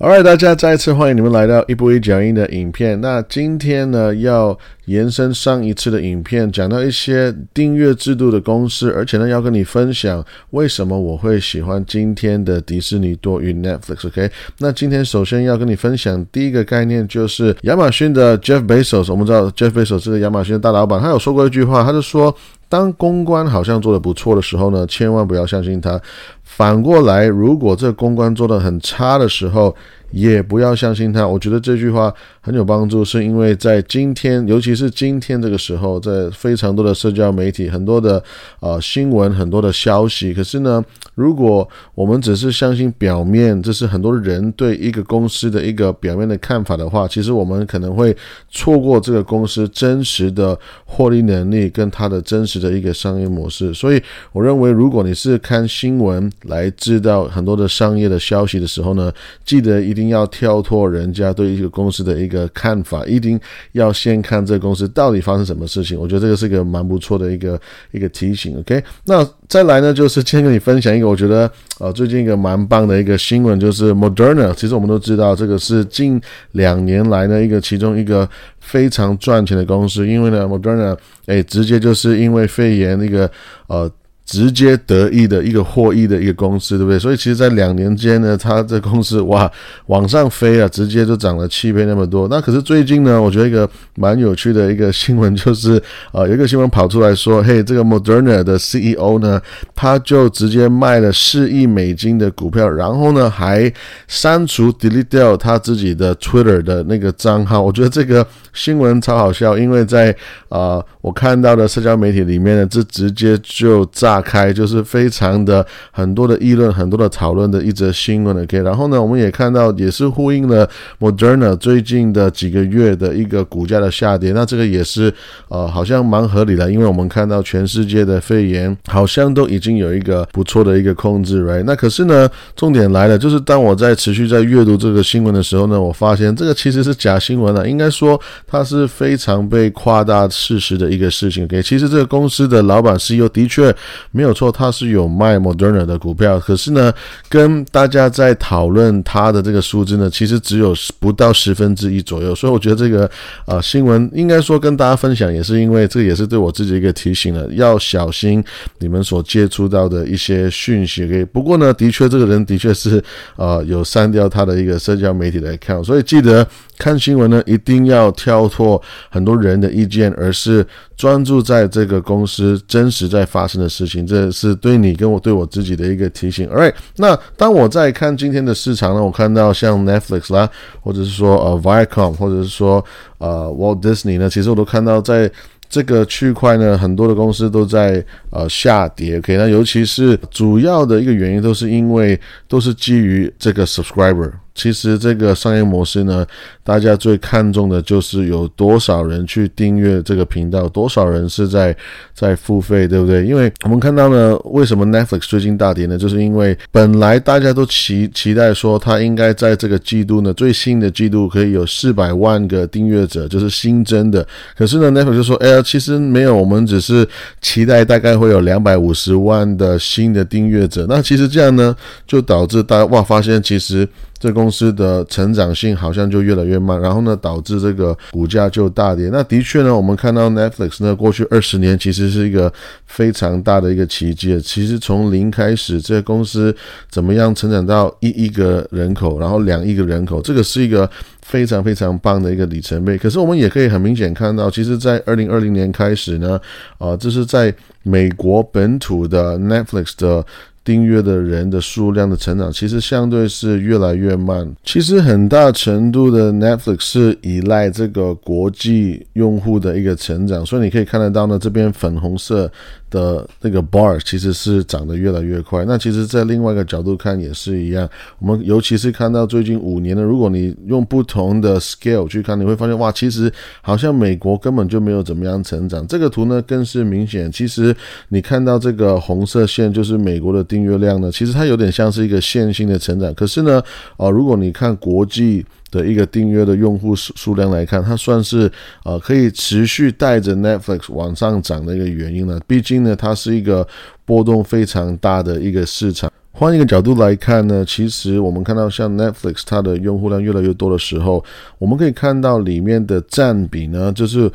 Alright，大家再次欢迎你们来到一步一脚印的影片。那今天呢，要延伸上一次的影片，讲到一些订阅制度的公司，而且呢，要跟你分享为什么我会喜欢今天的迪士尼多于 Netflix。OK，那今天首先要跟你分享第一个概念，就是亚马逊的 Jeff Bezos。我们知道 Jeff Bezos 是个亚马逊的大老板，他有说过一句话，他就说，当公关好像做的不错的时候呢，千万不要相信他。反过来，如果这公关做的很差的时候，也不要相信他。我觉得这句话很有帮助，是因为在今天，尤其是今天这个时候，在非常多的社交媒体、很多的呃新闻、很多的消息。可是呢，如果我们只是相信表面，这是很多人对一个公司的一个表面的看法的话，其实我们可能会错过这个公司真实的获利能力跟它的真实的一个商业模式。所以，我认为，如果你是看新闻，来知道很多的商业的消息的时候呢，记得一一定要跳脱人家对一个公司的一个看法，一定要先看这个公司到底发生什么事情。我觉得这个是一个蛮不错的一个一个提醒。OK，那再来呢，就是先跟你分享一个我觉得呃最近一个蛮棒的一个新闻，就是 Moderna。其实我们都知道这个是近两年来呢一个其中一个非常赚钱的公司，因为呢 Moderna 哎直接就是因为肺炎那个呃。直接得益的一个获益的一个公司，对不对？所以其实，在两年间呢，它这公司哇往上飞啊，直接就涨了七倍那么多。那可是最近呢，我觉得一个蛮有趣的一个新闻，就是 呃，有一个新闻跑出来说，嘿，这个 Moderna 的 CEO 呢，他就直接卖了四亿美金的股票，然后呢，还删除 delete 掉他自己的 Twitter 的那个账号。我觉得这个新闻超好笑，因为在啊，我看到的社交媒体里面呢，这直接就炸。开就是非常的很多的议论，很多的讨论的一则新闻，OK。然后呢，我们也看到也是呼应了 Moderna 最近的几个月的一个股价的下跌。那这个也是呃，好像蛮合理的，因为我们看到全世界的肺炎好像都已经有一个不错的一个控制，Right？那可是呢，重点来了，就是当我在持续在阅读这个新闻的时候呢，我发现这个其实是假新闻了，应该说它是非常被夸大事实的一个事情，OK。其实这个公司的老板 CEO 的确。没有错，他是有卖 Moderna 的股票，可是呢，跟大家在讨论他的这个数字呢，其实只有不到十分之一左右。所以我觉得这个呃新闻应该说跟大家分享，也是因为这也是对我自己一个提醒了，要小心你们所接触到的一些讯息。不过呢，的确这个人的确是呃有删掉他的一个社交媒体的 account，所以记得看新闻呢，一定要跳脱很多人的意见，而是专注在这个公司真实在发生的事情。这是对你跟我对我自己的一个提醒。Alright，那当我在看今天的市场呢，我看到像 Netflix 啦，或者是说呃 Viacom，或者是说呃 Walt Disney 呢，其实我都看到在这个区块呢，很多的公司都在呃下跌。OK，那尤其是主要的一个原因都是因为都是基于这个 subscriber。其实这个商业模式呢，大家最看重的就是有多少人去订阅这个频道，多少人是在在付费，对不对？因为我们看到呢，为什么 Netflix 最近大跌呢？就是因为本来大家都期期待说，它应该在这个季度呢，最新的季度可以有四百万个订阅者，就是新增的。可是呢，Netflix 就说，哎呀，其实没有，我们只是期待大概会有两百五十万的新的订阅者。那其实这样呢，就导致大家哇，发现其实。这公司的成长性好像就越来越慢，然后呢，导致这个股价就大跌。那的确呢，我们看到 Netflix 呢，过去二十年其实是一个非常大的一个奇迹。其实从零开始，这个公司怎么样成长到一亿个人口，然后两亿个人口，这个是一个非常非常棒的一个里程碑。可是我们也可以很明显看到，其实，在二零二零年开始呢，啊，这是在美国本土的 Netflix 的。订阅的人的数量的成长，其实相对是越来越慢。其实很大程度的 Netflix 是依赖这个国际用户的一个成长，所以你可以看得到呢，这边粉红色。的那个 bar 其实是涨得越来越快。那其实，在另外一个角度看也是一样。我们尤其是看到最近五年的，如果你用不同的 scale 去看，你会发现哇，其实好像美国根本就没有怎么样成长。这个图呢更是明显。其实你看到这个红色线就是美国的订阅量呢，其实它有点像是一个线性的成长。可是呢，哦，如果你看国际的一个订阅的用户数数量来看，它算是呃可以持续带着 Netflix 往上涨的一个原因呢。毕竟呢，它是一个波动非常大的一个市场。换一个角度来看呢，其实我们看到像 Netflix 它的用户量越来越多的时候，我们可以看到里面的占比呢，就是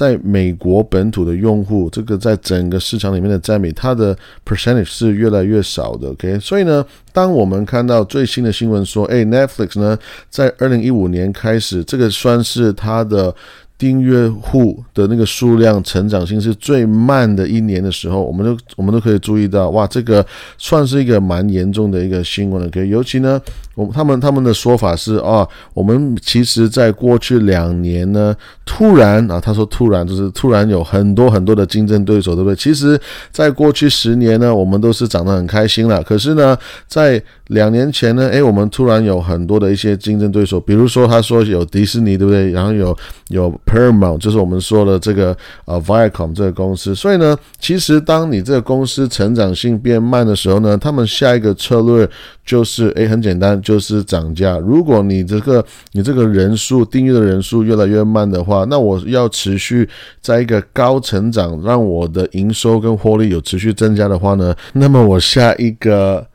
在美国本土的用户，这个在整个市场里面的占比，它的 percentage 是越来越少的。OK，所以呢，当我们看到最新的新闻说，哎，Netflix 呢，在二零一五年开始，这个算是它的。订阅户的那个数量成长性是最慢的一年的时候，我们都我们都可以注意到，哇，这个算是一个蛮严重的一个新闻了。可以，尤其呢，我他们他们的说法是，啊，我们其实在过去两年呢，突然啊，他说突然就是突然有很多很多的竞争对手，对不对？其实，在过去十年呢，我们都是涨得很开心了。可是呢，在两年前呢，诶，我们突然有很多的一些竞争对手，比如说他说有迪士尼，对不对？然后有有。Perma 就是我们说的这个呃 Viacom 这个公司，所以呢，其实当你这个公司成长性变慢的时候呢，他们下一个策略就是诶，很简单，就是涨价。如果你这个你这个人数订阅的人数越来越慢的话，那我要持续在一个高成长，让我的营收跟获利有持续增加的话呢，那么我下一个。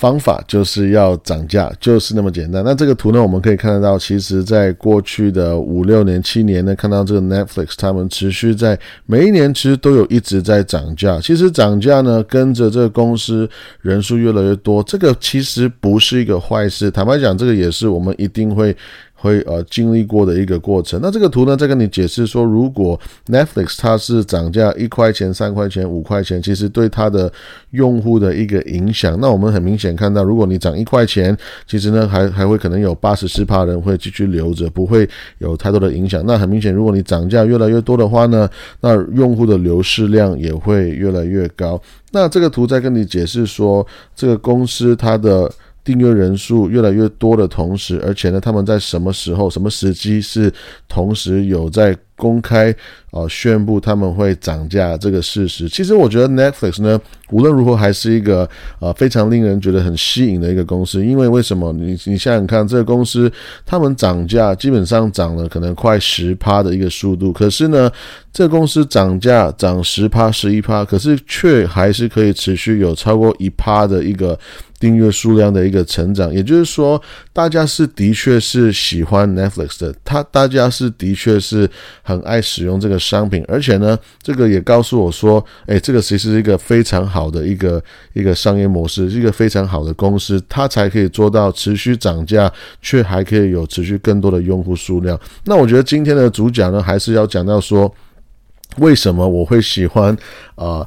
方法就是要涨价，就是那么简单。那这个图呢，我们可以看得到，其实在过去的五六年、七年呢，看到这个 Netflix 他们持续在每一年其实都有一直在涨价。其实涨价呢，跟着这个公司人数越来越多，这个其实不是一个坏事。坦白讲，这个也是我们一定会。会呃经历过的一个过程。那这个图呢，再跟你解释说，如果 Netflix 它是涨价一块钱、三块钱、五块钱，其实对它的用户的一个影响。那我们很明显看到，如果你涨一块钱，其实呢还还会可能有八十四趴人会继续留着，不会有太多的影响。那很明显，如果你涨价越来越多的话呢，那用户的流失量也会越来越高。那这个图再跟你解释说，这个公司它的。订阅人数越来越多的同时，而且呢，他们在什么时候、什么时机是同时有在公开啊宣布他们会涨价这个事实？其实我觉得 Netflix 呢，无论如何还是一个啊非常令人觉得很吸引的一个公司。因为为什么？你你想想看，这个公司他们涨价基本上涨了可能快十趴的一个速度，可是呢，这个公司涨价涨十趴、十一趴，可是却还是可以持续有超过一趴的一个。订阅数量的一个成长，也就是说，大家是的确是喜欢 Netflix 的，他大家是的确是很爱使用这个商品，而且呢，这个也告诉我说，哎，这个其实是一个非常好的一个一个商业模式，是一个非常好的公司，它才可以做到持续涨价，却还可以有持续更多的用户数量。那我觉得今天的主讲呢，还是要讲到说，为什么我会喜欢啊？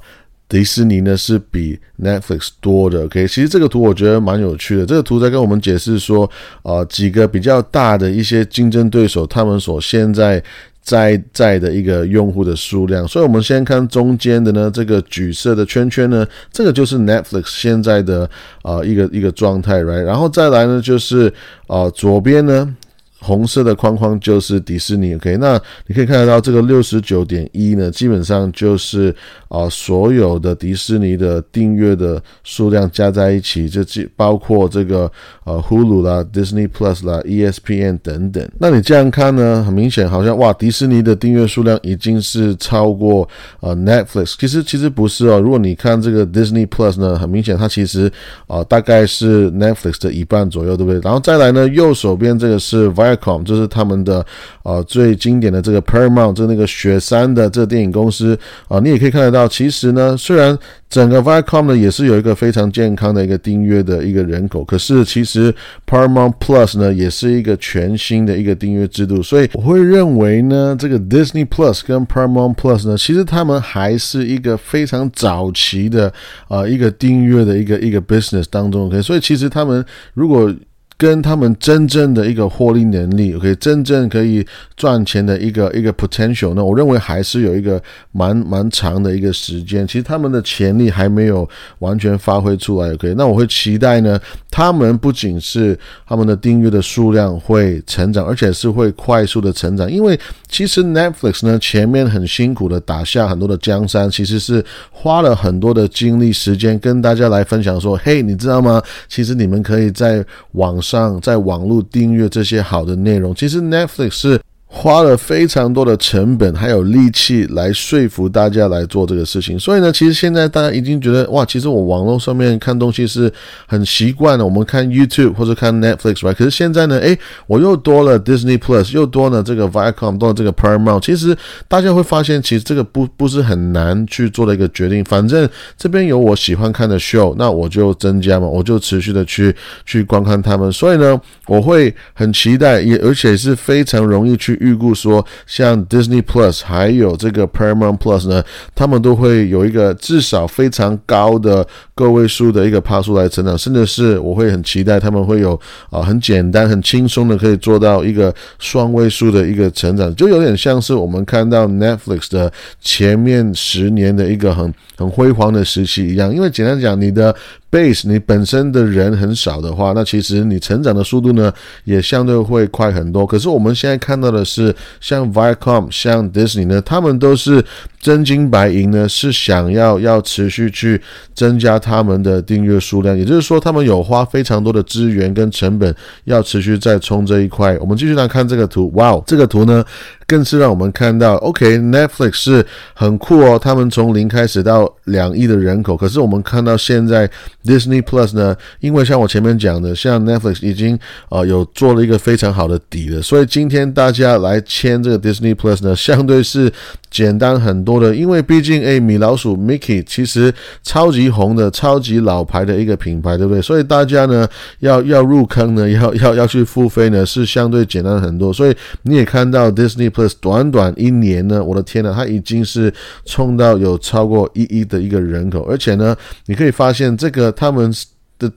迪士尼呢是比 Netflix 多的，OK，其实这个图我觉得蛮有趣的。这个图在跟我们解释说，啊，几个比较大的一些竞争对手，他们所现在在在的一个用户的数量。所以，我们先看中间的呢，这个橘色的圈圈呢，这个就是 Netflix 现在的啊一个一个状态，right？然后再来呢，就是啊左边呢。红色的框框就是迪士尼，OK，那你可以看得到这个六十九点一呢，基本上就是啊所有的迪士尼的订阅的数量加在一起，就既包括这个呃 Hulu 啦、Disney Plus 啦、ESPN 等等。那你这样看呢，很明显好像哇，迪士尼的订阅数量已经是超过呃 Netflix。其实其实不是哦，如果你看这个 Disney Plus 呢，很明显它其实啊大概是 Netflix 的一半左右，对不对？然后再来呢，右手边这个是 Vi。就是他们的呃最经典的这个 Paramount，就那个雪山的这个电影公司。啊，你也可以看得到，其实呢，虽然整个 Viacom 呢也是有一个非常健康的一个订阅的一个人口，可是其实 Paramount Plus 呢也是一个全新的一个订阅制度，所以我会认为呢，这个 Disney Plus 跟 Paramount Plus 呢，其实他们还是一个非常早期的啊一个订阅的一个一个 business 当中，OK，所以其实他们如果跟他们真正的一个获利能力，OK，真正可以赚钱的一个一个 potential 呢？我认为还是有一个蛮蛮长的一个时间。其实他们的潜力还没有完全发挥出来，OK。那我会期待呢，他们不仅是他们的订阅的数量会成长，而且是会快速的成长。因为其实 Netflix 呢前面很辛苦的打下很多的江山，其实是花了很多的精力时间跟大家来分享说，嘿，你知道吗？其实你们可以在网上在网络订阅这些好的内容，其实 Netflix 是。花了非常多的成本还有力气来说服大家来做这个事情，所以呢，其实现在大家已经觉得哇，其实我网络上面看东西是很习惯的，我们看 YouTube 或者看 Netflix，right？可是现在呢，诶，我又多了 Disney Plus，又多了这个 Viacom，多了这个 Paramount。其实大家会发现，其实这个不不是很难去做的一个决定。反正这边有我喜欢看的 show，那我就增加嘛，我就持续的去去观看他们。所以呢，我会很期待，也而且是非常容易去。预估说，像 Disney Plus 还有这个 Paramount Plus 呢，他们都会有一个至少非常高的个位数的一个趴数来成长，甚至是我会很期待他们会有啊很简单、很轻松的可以做到一个双位数的一个成长，就有点像是我们看到 Netflix 的前面十年的一个很很辉煌的时期一样。因为简单讲，你的 base 你本身的人很少的话，那其实你成长的速度呢也相对会快很多。可是我们现在看到的是，像 Viacom、像 Disney 呢，他们都是真金白银呢，是想要要持续去增加他们的订阅数量。也就是说，他们有花非常多的资源跟成本，要持续在冲这一块。我们继续来看这个图，哇，这个图呢？更是让我们看到，OK，Netflix 是很酷哦。他们从零开始到两亿的人口，可是我们看到现在 Disney Plus 呢，因为像我前面讲的，像 Netflix 已经呃有做了一个非常好的底了，所以今天大家来签这个 Disney Plus 呢，相对是简单很多的。因为毕竟诶，米老鼠 Mickey 其实超级红的、超级老牌的一个品牌，对不对？所以大家呢要要入坑呢，要要要去付费呢，是相对简单很多。所以你也看到 Disney Plus。短短一年呢，我的天呐，它已经是冲到有超过一亿的一个人口，而且呢，你可以发现这个他们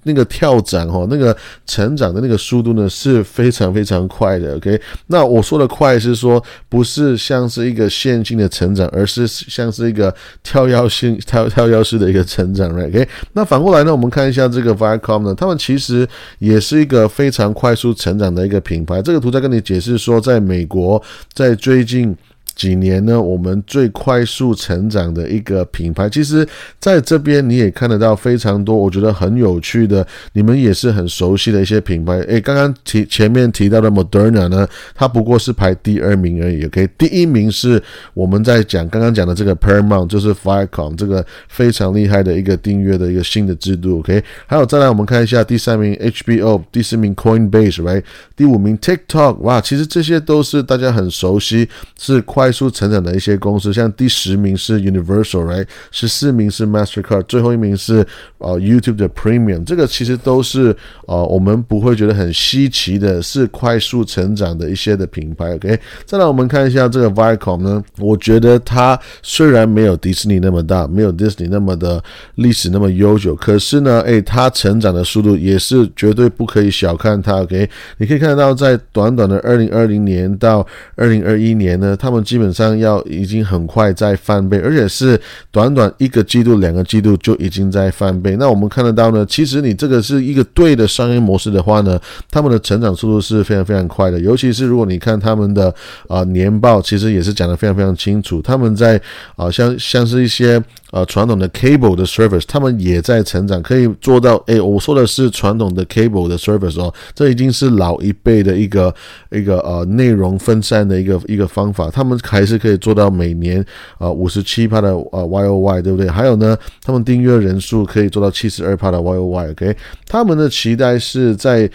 那个跳涨哈，那个成长的那个速度呢是非常非常快的。OK，那我说的快是说不是像是一个线性的成长，而是像是一个跳跃性、跳跳跃式的一个成长。OK，那反过来呢，我们看一下这个 Viacom 呢，他们其实也是一个非常快速成长的一个品牌。这个图在跟你解释说，在美国，在最近。几年呢？我们最快速成长的一个品牌，其实在这边你也看得到非常多，我觉得很有趣的，你们也是很熟悉的一些品牌。诶，刚刚提前面提到的 Moderna 呢，它不过是排第二名而已。OK，第一名是我们在讲刚刚讲的这个 Paramount，就是 Firecom 这个非常厉害的一个订阅的一个新的制度。OK，还有再来我们看一下第三名 HBO，第四名 Coinbase，right？第五名 TikTok，哇，其实这些都是大家很熟悉，是快。快速成长的一些公司，像第十名是 Universal，right？十四名是 Mastercard，最后一名是呃 YouTube 的 Premium。这个其实都是呃我们不会觉得很稀奇的，是快速成长的一些的品牌。OK，再来我们看一下这个 Viacom 呢，我觉得它虽然没有迪士尼那么大，没有 Disney 那么的历史那么悠久，可是呢，诶，它成长的速度也是绝对不可以小看它。OK，你可以看得到，在短短的二零二零年到二零二一年呢，他们基基本上要已经很快在翻倍，而且是短短一个季度、两个季度就已经在翻倍。那我们看得到呢，其实你这个是一个对的商业模式的话呢，他们的成长速度是非常非常快的。尤其是如果你看他们的啊年报，其实也是讲得非常非常清楚。他们在啊像像是一些。呃，传统的 cable 的 service，他们也在成长，可以做到。哎，我说的是传统的 cable 的 service 哦，这已经是老一辈的一个一个呃内容分散的一个一个方法，他们还是可以做到每年啊五十七帕的呃 Y O Y，对不对？还有呢，他们订阅人数可以做到七十二帕的 Y O Y，OK，他们的期待是在。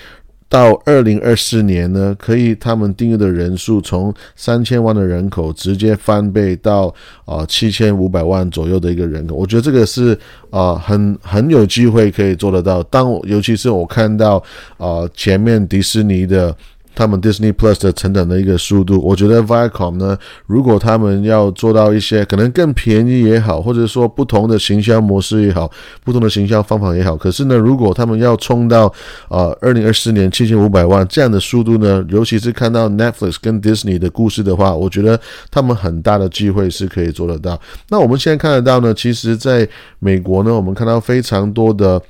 到二零二四年呢，可以他们订阅的人数从三千万的人口直接翻倍到啊七千五百万左右的一个人口，我觉得这个是啊很很有机会可以做得到。当尤其是我看到啊前面迪士尼的。他们 Disney Plus 的成长的一个速度。我觉得 Viacom 呢，如果他们要做到一些可能更便宜也好，或者说不同的行销模式也好，不同的行销方法也好，可是呢，如果他们要冲到呃二零二四年七千五百万这样的速度呢，尤其是看到 Netflix 跟 Disney 的故事的话，我觉得他们很大的机会是可以做得到。那我们现在看得到呢，其实在美国呢，我们看到非常多的。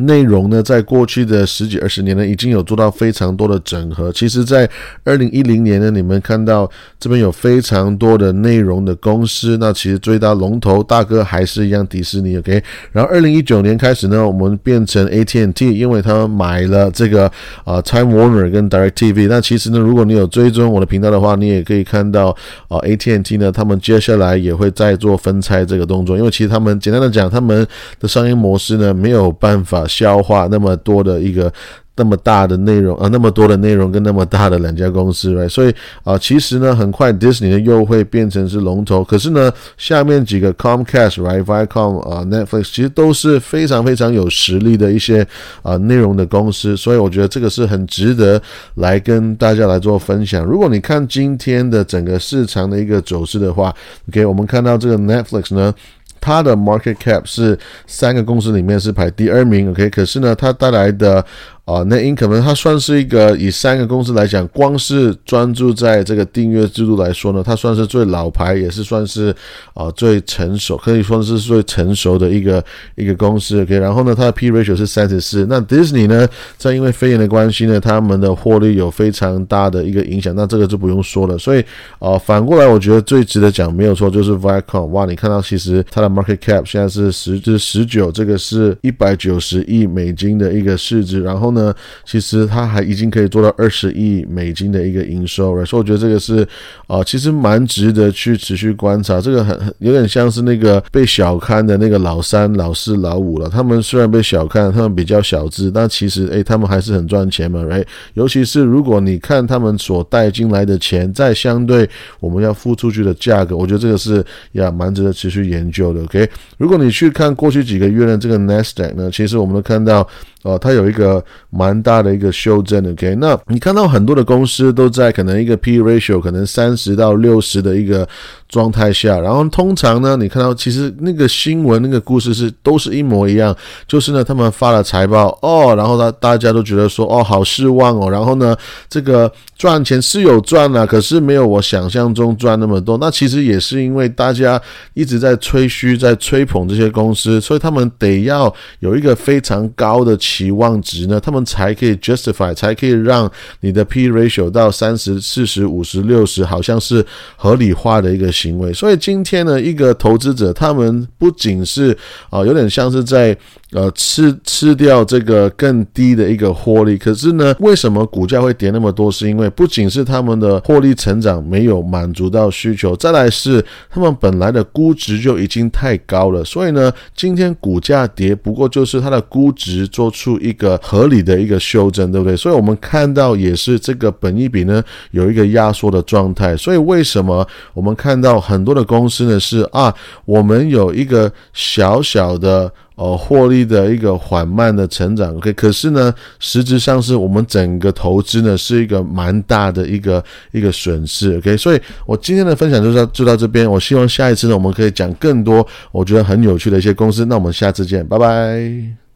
内容呢，在过去的十几二十年呢，已经有做到非常多的整合。其实，在二零一零年呢，你们看到这边有非常多的内容的公司，那其实最大龙头大哥还是一样迪士尼。OK，然后二零一九年开始呢，我们变成 AT&T，因为他们买了这个啊 Time Warner 跟 DirecTV。那其实呢，如果你有追踪我的频道的话，你也可以看到啊 AT&T 呢，他们接下来也会再做分拆这个动作，因为其实他们简单的讲，他们的商业模式呢没有办法。消化那么多的一个那么大的内容啊，那么多的内容跟那么大的两家公司所以啊，其实呢，很快 Disney 又会变成是龙头。可是呢，下面几个 Comcast、right、Viacom 啊、Netflix 其实都是非常非常有实力的一些啊内容的公司。所以我觉得这个是很值得来跟大家来做分享。如果你看今天的整个市场的一个走势的话，OK，我们看到这个 Netflix 呢。它的 market cap 是三个公司里面是排第二名，OK，可是呢，它带来的。啊，那 income 它算是一个以三个公司来讲，光是专注在这个订阅制度来说呢，它算是最老牌，也是算是啊最成熟，可以说是最成熟的一个一个公司。OK，然后呢，它的 P ratio 是三十四。那 Disney 呢，在因为肺炎的关系呢，他们的获利有非常大的一个影响，那这个就不用说了。所以啊，反过来我觉得最值得讲没有错，就是 Viacom。哇，你看到其实它的 market cap 现在是十至十九，这个是一百九十亿美金的一个市值，然后呢。呢，其实它还已经可以做到二十亿美金的一个营收了，所以我觉得这个是啊，其实蛮值得去持续观察。这个很很有点像是那个被小看的那个老三、老四、老五了。他们虽然被小看，他们比较小资，但其实诶，他们还是很赚钱嘛哎尤其是如果你看他们所带进来的钱，在相对我们要付出去的价格，我觉得这个是也蛮值得持续研究的。OK，如果你去看过去几个月的这个 Nasdaq 呢，其实我们都看到。哦，它有一个蛮大的一个修正，OK？那你看到很多的公司都在可能一个 P ratio 可能三十到六十的一个。状态下，然后通常呢，你看到其实那个新闻那个故事是都是一模一样，就是呢，他们发了财报哦，然后呢，大家都觉得说哦，好失望哦，然后呢，这个赚钱是有赚了，可是没有我想象中赚那么多。那其实也是因为大家一直在吹嘘，在吹捧这些公司，所以他们得要有一个非常高的期望值呢，他们才可以 justify，才可以让你的 P ratio 到三十四十五十六十，好像是合理化的一个。行为，所以今天呢，一个投资者，他们不仅是啊，有点像是在呃吃吃掉这个更低的一个获利，可是呢，为什么股价会跌那么多？是因为不仅是他们的获利成长没有满足到需求，再来是他们本来的估值就已经太高了，所以呢，今天股价跌，不过就是它的估值做出一个合理的一个修正，对不对？所以我们看到也是这个本益比呢有一个压缩的状态，所以为什么我们看？到很多的公司呢是啊，我们有一个小小的呃获利的一个缓慢的成长，OK，可是呢，实质上是我们整个投资呢是一个蛮大的一个一个损失，OK，所以我今天的分享就到就到这边，我希望下一次呢我们可以讲更多我觉得很有趣的一些公司，那我们下次见，拜拜。